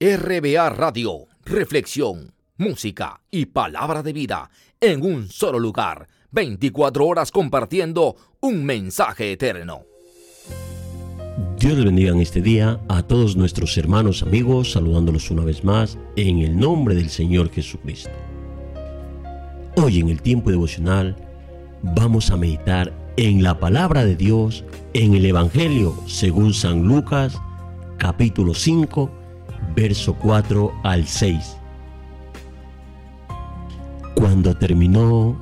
RBA Radio, reflexión, música y palabra de vida en un solo lugar, 24 horas compartiendo un mensaje eterno. Dios les bendiga en este día a todos nuestros hermanos amigos, saludándolos una vez más en el nombre del Señor Jesucristo. Hoy en el tiempo devocional vamos a meditar en la palabra de Dios en el Evangelio según San Lucas capítulo 5 verso 4 al 6. Cuando terminó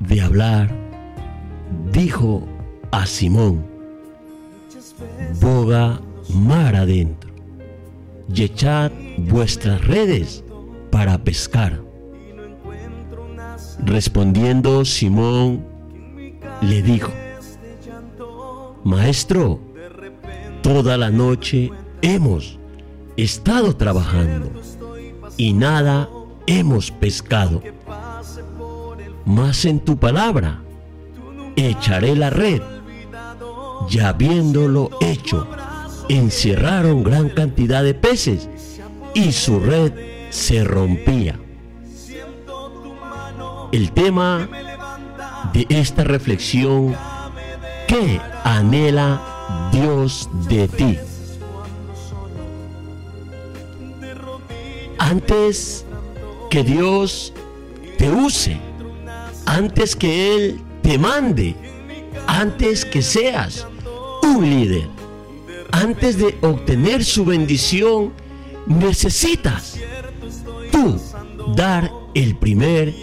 de hablar, dijo a Simón, boga mar adentro y echad vuestras redes para pescar. Respondiendo Simón, le dijo, Maestro, toda la noche hemos estado trabajando y nada hemos pescado. Mas en tu palabra echaré la red. Ya habiéndolo hecho, encerraron gran cantidad de peces y su red se rompía. El tema de esta reflexión, ¿qué anhela Dios de ti? Antes que Dios te use, antes que Él te mande, antes que seas un líder, antes de obtener su bendición, necesitas tú dar el primer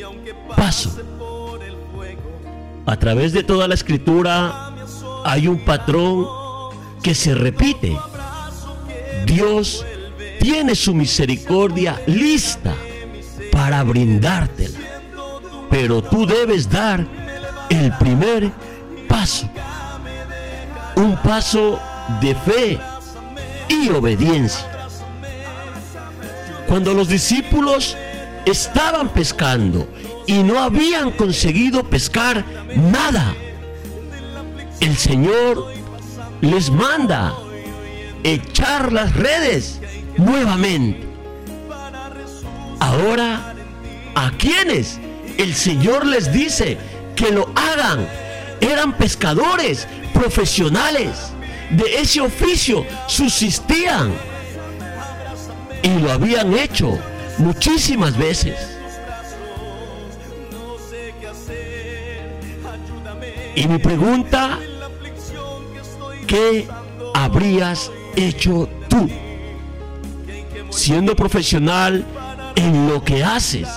paso. A través de toda la escritura hay un patrón que se repite. Dios tiene su misericordia lista para brindártela. Pero tú debes dar el primer paso. Un paso de fe y obediencia. Cuando los discípulos estaban pescando y no habían conseguido pescar nada, el Señor les manda echar las redes nuevamente. Ahora, ¿a quienes el Señor les dice que lo hagan? Eran pescadores profesionales. De ese oficio subsistían. Y lo habían hecho muchísimas veces. Y mi pregunta, ¿qué habrías hecho tú? Siendo profesional en lo que haces.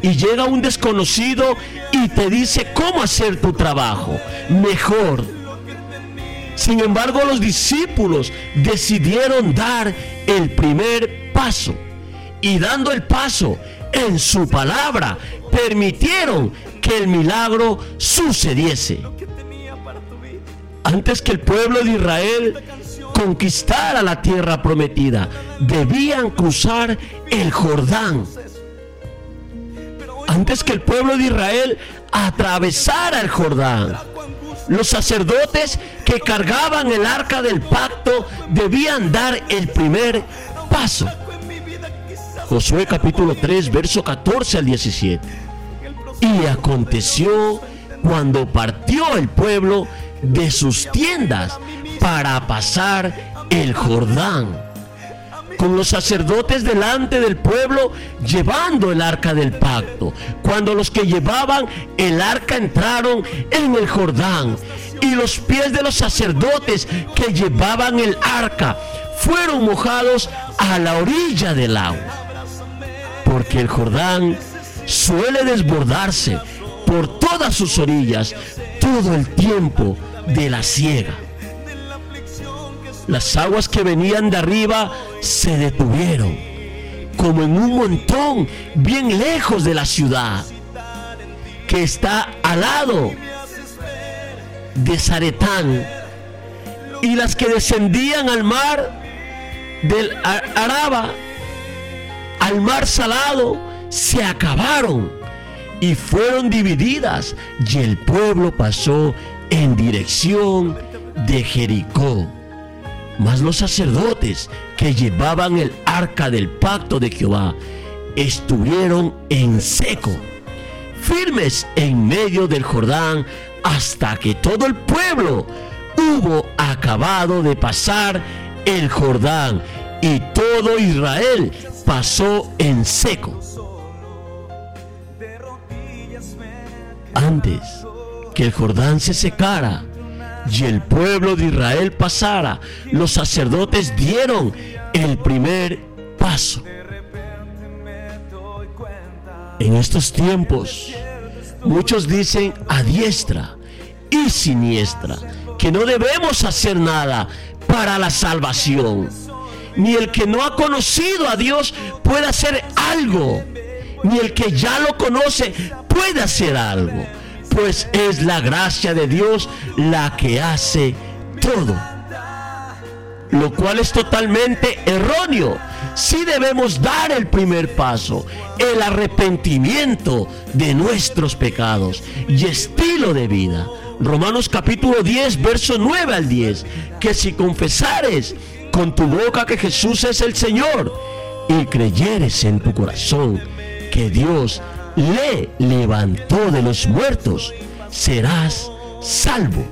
Y llega un desconocido y te dice cómo hacer tu trabajo mejor. Sin embargo, los discípulos decidieron dar el primer paso. Y dando el paso en su palabra, permitieron que el milagro sucediese. Antes que el pueblo de Israel conquistar a la tierra prometida, debían cruzar el Jordán. Antes que el pueblo de Israel atravesara el Jordán, los sacerdotes que cargaban el arca del pacto debían dar el primer paso. Josué capítulo 3, verso 14 al 17. Y aconteció cuando partió el pueblo de sus tiendas para pasar el Jordán. Con los sacerdotes delante del pueblo llevando el arca del pacto. Cuando los que llevaban el arca entraron en el Jordán y los pies de los sacerdotes que llevaban el arca fueron mojados a la orilla del agua. Porque el Jordán suele desbordarse por todas sus orillas todo el tiempo de la ciega. Las aguas que venían de arriba se detuvieron, como en un montón bien lejos de la ciudad, que está al lado de Zaretán. Y las que descendían al mar del Araba, al mar salado, se acabaron y fueron divididas y el pueblo pasó en dirección de Jericó. Mas los sacerdotes que llevaban el arca del pacto de Jehová estuvieron en seco, firmes en medio del Jordán, hasta que todo el pueblo hubo acabado de pasar el Jordán y todo Israel pasó en seco. Antes que el Jordán se secara y el pueblo de Israel pasara, los sacerdotes dieron el primer paso. En estos tiempos, muchos dicen a diestra y siniestra que no debemos hacer nada para la salvación. Ni el que no ha conocido a Dios puede hacer algo. Ni el que ya lo conoce puede hacer algo. Pues es la gracia de Dios la que hace todo. Lo cual es totalmente erróneo. Si debemos dar el primer paso, el arrepentimiento de nuestros pecados y estilo de vida. Romanos capítulo 10, verso 9 al 10, que si confesares con tu boca que Jesús es el Señor y creyeres en tu corazón que Dios le levantó de los muertos, serás salvo.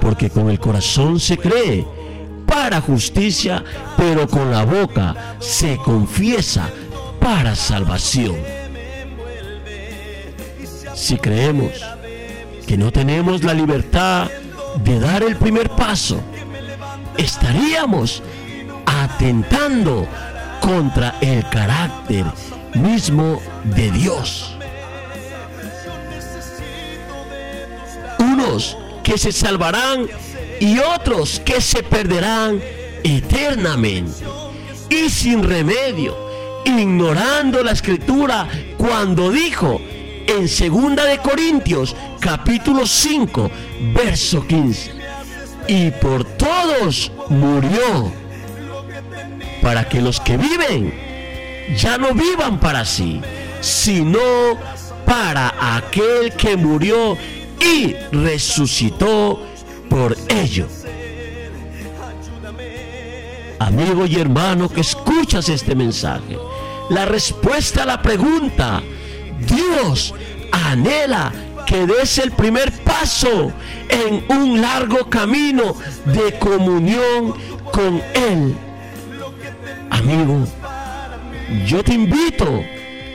Porque con el corazón se cree para justicia, pero con la boca se confiesa para salvación. Si creemos que no tenemos la libertad de dar el primer paso, estaríamos atentando contra el carácter mismo de Dios. Unos que se salvarán y otros que se perderán eternamente y sin remedio, ignorando la escritura cuando dijo, en segunda de Corintios capítulo 5 verso 15 y por todos murió para que los que viven ya no vivan para sí sino para aquel que murió y resucitó por ello amigo y hermano que escuchas este mensaje la respuesta a la pregunta Dios anhela que des el primer paso en un largo camino de comunión con Él. Amigo, yo te invito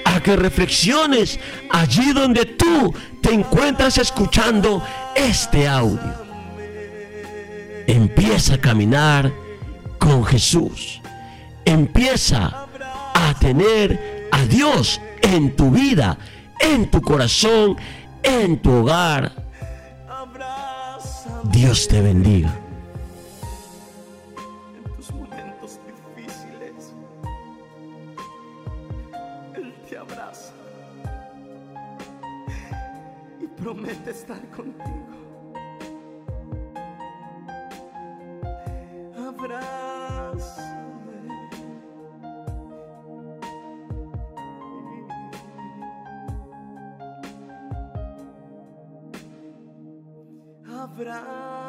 a que reflexiones allí donde tú te encuentras escuchando este audio. Empieza a caminar con Jesús. Empieza a tener a Dios en tu vida, en tu corazón, en tu hogar. Dios te bendiga. abraço. Né? Abraço.